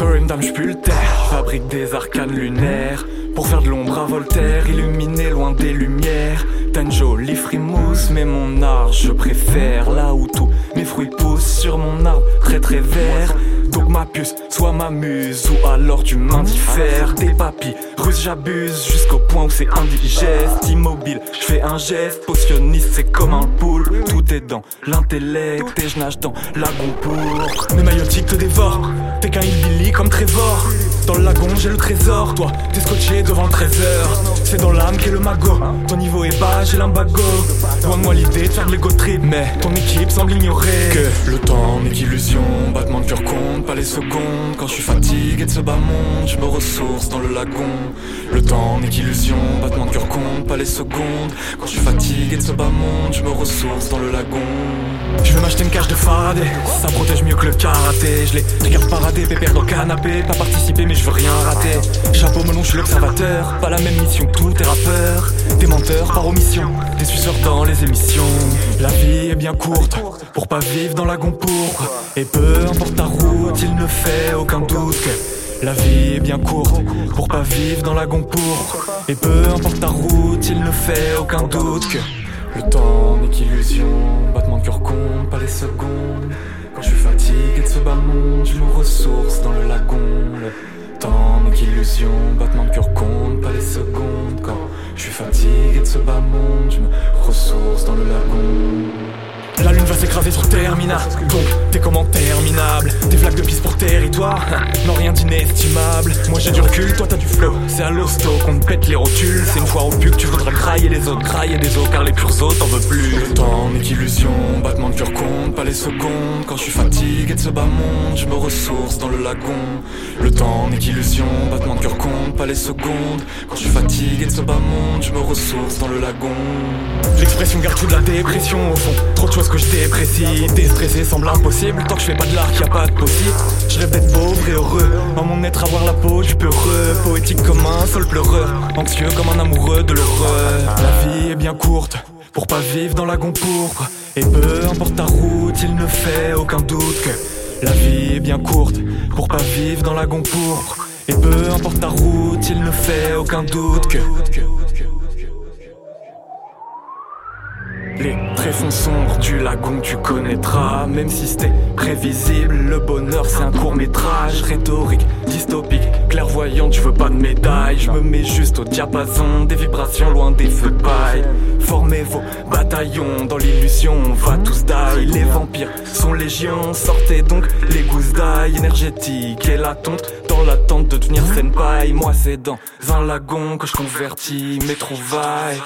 Le terre. Fabrique des arcanes lunaires. Pour faire de l'ombre à Voltaire, illuminé loin des lumières. T'as une jolie frimousse, mais mon art je préfère là où tout mes fruits poussent sur mon arbre très très vert. Donc ma puce, soit ma muse, ou alors tu m'indiffères. Des papilles, russe j'abuse, jusqu'au point où c'est indigeste. Immobile, je fais un geste, potionniste, c'est comme un poule. Tout est dans l'intellect, et je nage dans la pour. Mes maillotiques te dévorent, t'es qu'un hillbilly comme Trésor. Dans le lagon, j'ai le trésor, toi, t'es scotché devant le trésor. C'est dans l'âme qu'est le magot, ton niveau est bas, j'ai l'imbago. Loin de moi l'idée de faire de l'ego trip, mais ton équipe semble ignorer que le temps n'est qu'illusion, battement de cœur compte pas les secondes. Quand je suis fatigué de ce bas monde Je me ressource dans le lagon. Le temps n'est qu'illusion. Battement de cœur compte pas les secondes. Quand je suis fatigué de ce bas monde Je me ressource dans le lagon. Je veux m'acheter une cage de Faraday Ça protège mieux que le karaté. Je les regarde parader pépère dans le canapé. Pas participer je veux rien rater. Chapeau melon je suis l'observateur. Pas la même mission que tous tes rappeurs. Des menteurs par omission. Des suceurs dans les émissions. La vie est bien courte. Pour pas vivre dans la pourpre Et peu importe ta route il ne fait aucun doute que la vie est bien courte. Pour pas vivre dans la pourpre. Et peu importe ta route, il ne fait aucun doute que le temps n'est qu'illusion, battement de cœur compte, pas les secondes. Quand je suis fatigué de ce bas monde, je me ressource dans le lagon. Battement de cœur compte, pas les secondes. Quand je suis fatigué de ce bas monde, je me ressource dans le lagon. La lune va s'écraser sur Termina Donc tes commentaires minables Des flaques de piste pour territoire. Non rien d'inestimable. Moi j'ai du recul, toi t'as du flow. C'est à l'hosto qu'on te pète les rotules. C'est une fois au pub que tu voudras grailler les autres. Grailler des os car les purs autres t'en veux plus. Le temps n'est Quand je suis fatigué de ce bas monde Je me ressource dans le lagon. Le temps n'est qu'illusion Battement de cœur compte pas les secondes. Quand je suis fatigué de ce bas monde Je me ressource dans le lagon. L'expression garde tout de la dépression au fond. Trop de choses que je déprécie. Déstressé semble impossible. Tant que je fais pas de l'art y a pas de possible. Je rêve d'être pauvre et heureux. En mon être avoir la peau du peureux. Poétique comme un sol pleureur Anxieux comme un amoureux de l'heureux. La vie est bien courte. Pour pas vivre dans la pourpre Et peu importe ta route, il ne fait aucun doute que La vie est bien courte pour pas vivre dans la pourpre Et peu importe ta route, il ne fait aucun doute que Sombres du lagon tu connaîtras. Même si c'était prévisible Le bonheur c'est un court métrage Rhétorique, dystopique, clairvoyant Tu veux pas de médaille Je me mets juste au diapason Des vibrations loin des feux de paille. Formez vos bataillons Dans l'illusion on va tous die. Les vampires sont légions Sortez donc les gousses d'ail. Énergétiques Et la tonte dans l'attente de devenir senpai. Moi c'est dans un lagon que je convertis mes trouvailles